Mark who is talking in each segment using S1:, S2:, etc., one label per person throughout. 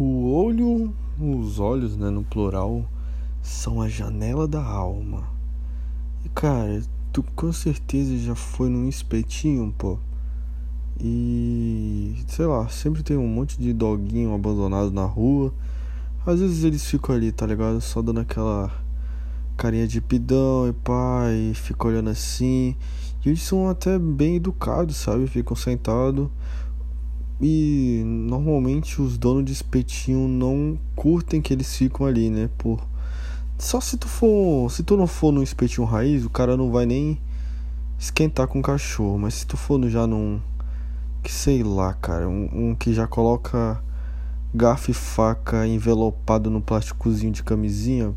S1: O olho, os olhos, né, no plural, são a janela da alma. E cara, tu com certeza já foi num espetinho, pô. E sei lá, sempre tem um monte de doguinho abandonado na rua. Às vezes eles ficam ali, tá ligado? Só dando aquela carinha de pidão e pai, fica olhando assim. E eles são até bem educados, sabe? Ficam sentados e normalmente os donos de espetinho não curtem que eles ficam ali, né? Por só se tu for, se tu não for no espetinho raiz, o cara não vai nem esquentar com o cachorro, mas se tu for no, já num que sei lá, cara, um, um que já coloca garfo e faca envelopado no plásticozinho de camisinha,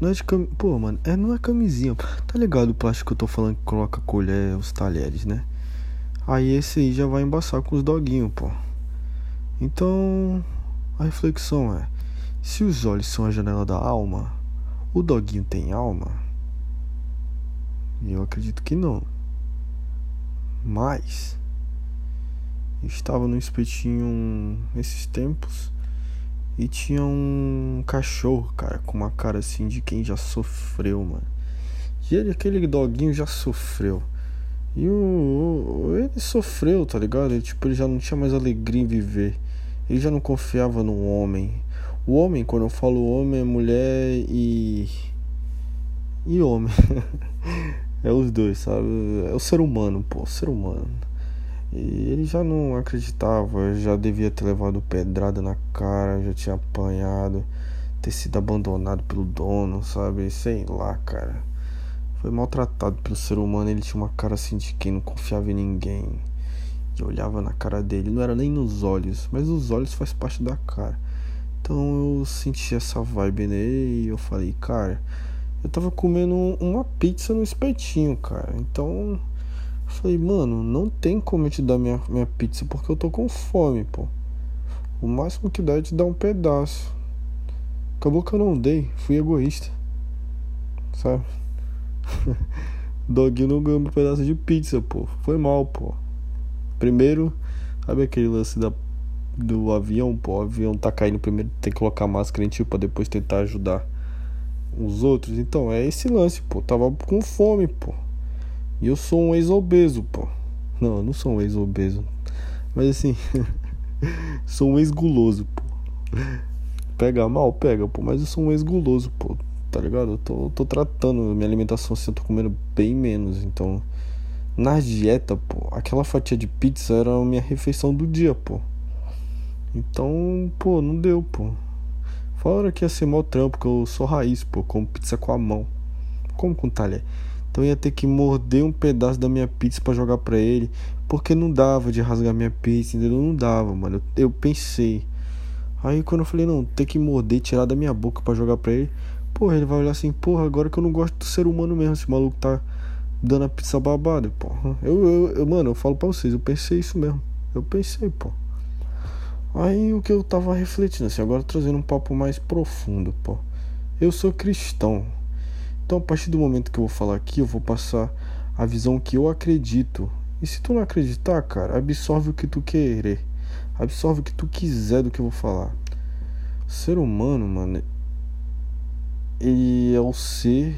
S1: não é de cam... Pô, mano, é, não é camisinha. Tá ligado o plástico que eu tô falando que coloca colher, os talheres, né? Aí esse aí já vai embaçar com os doguinhos, pô. Então, a reflexão é: se os olhos são a janela da alma, o doguinho tem alma? Eu acredito que não. Mas estava no espetinho esses tempos e tinha um cachorro, cara, com uma cara assim de quem já sofreu, mano. E ele, aquele doguinho já sofreu. E o, ele sofreu, tá ligado? Ele, tipo, ele já não tinha mais alegria em viver. Ele já não confiava no homem. O homem, quando eu falo homem, é mulher e. E homem. é os dois, sabe? É o ser humano, pô, o ser humano. E ele já não acreditava, já devia ter levado pedrada na cara, já tinha apanhado, ter sido abandonado pelo dono, sabe? Sei lá, cara foi maltratado pelo ser humano. Ele tinha uma cara assim de quem não confiava em ninguém. E olhava na cara dele, não era nem nos olhos, mas os olhos faz parte da cara. Então eu senti essa vibe nele e eu falei, cara, eu tava comendo uma pizza no espetinho, cara. Então eu falei, mano, não tem como eu te dar minha, minha pizza porque eu tô com fome, pô. O máximo que dá é te dar um pedaço. Acabou que eu não dei, fui egoísta. Sabe? Doguinho não ganhou um pedaço de pizza, pô. Foi mal, pô. Primeiro, sabe aquele lance da, do avião, pô? O avião tá caindo primeiro, tem que colocar máscara em ti pra depois tentar ajudar os outros. Então, é esse lance, pô. Tava com fome, pô. E eu sou um ex-obeso, pô. Não, eu não sou um ex-obeso. Mas assim, sou um ex-guloso, pô. Pega mal, pega, pô. Mas eu sou um ex-guloso, pô tá ligado? Eu tô, tô tratando minha alimentação assim, eu tô comendo bem menos. Então, na dieta, pô, aquela fatia de pizza era a minha refeição do dia, pô. Então, pô, não deu, pô. Fora que ia ser mó trampo, porque eu sou raiz, pô, como pizza com a mão. Como com talher. Então ia ter que morder um pedaço da minha pizza para jogar para ele, porque não dava de rasgar minha pizza, entendeu? Não dava, mano. Eu, eu pensei. Aí quando eu falei, não, ter que morder, tirar da minha boca para jogar para ele, Porra, ele vai olhar assim, porra, agora que eu não gosto do ser humano mesmo, esse maluco tá dando a pizza babada, porra. Eu, eu, eu, mano, eu falo pra vocês, eu pensei isso mesmo. Eu pensei, pô. Aí o que eu tava refletindo, assim, agora trazendo um papo mais profundo, pô. Eu sou cristão. Então, a partir do momento que eu vou falar aqui, eu vou passar a visão que eu acredito. E se tu não acreditar, cara, absorve o que tu querer. Absorve o que tu quiser do que eu vou falar. ser humano, mano, ele é o ser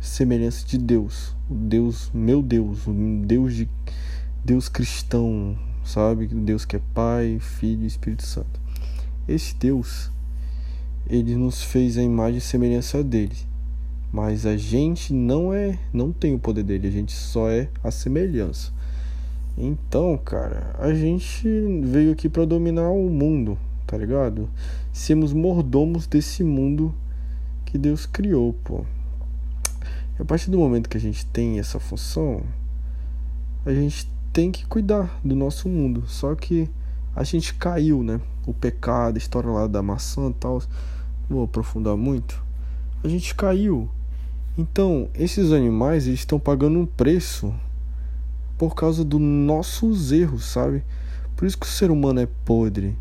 S1: semelhança de Deus, o Deus, meu Deus, o Deus de Deus cristão, sabe? Deus que é Pai, Filho e Espírito Santo. Esse Deus, ele nos fez a imagem e semelhança dele. Mas a gente não é, não tem o poder dele, a gente só é a semelhança. Então, cara, a gente veio aqui para dominar o mundo, tá ligado? Sermos mordomos desse mundo que Deus criou, pô. E a partir do momento que a gente tem essa função, a gente tem que cuidar do nosso mundo. Só que a gente caiu, né? O pecado, a história lá da maçã e tal. Vou aprofundar muito. A gente caiu. Então, esses animais, eles estão pagando um preço por causa dos nossos erros, sabe? Por isso que o ser humano é podre.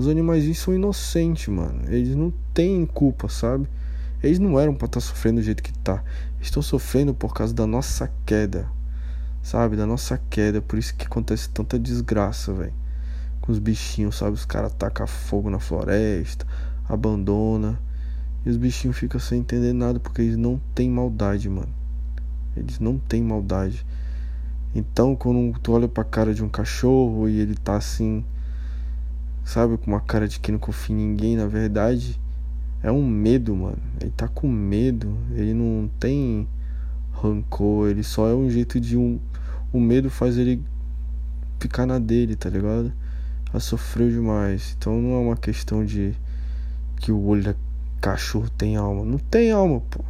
S1: Os animais são inocentes, mano. Eles não têm culpa, sabe? Eles não eram para estar tá sofrendo do jeito que tá. Estão sofrendo por causa da nossa queda. Sabe? Da nossa queda. Por isso que acontece tanta desgraça, velho. Com os bichinhos, sabe? Os caras tacam fogo na floresta, abandona. E os bichinhos ficam sem entender nada porque eles não têm maldade, mano. Eles não têm maldade. Então, quando tu olha pra cara de um cachorro e ele tá assim, sabe, com uma cara de que não confia em ninguém, na verdade, é um medo, mano. Ele tá com medo, ele não tem rancor, ele só é um jeito de um. O medo faz ele ficar na dele, tá ligado? Ela sofreu demais. Então não é uma questão de que o olho da cachorro tem alma. Não tem alma, pô.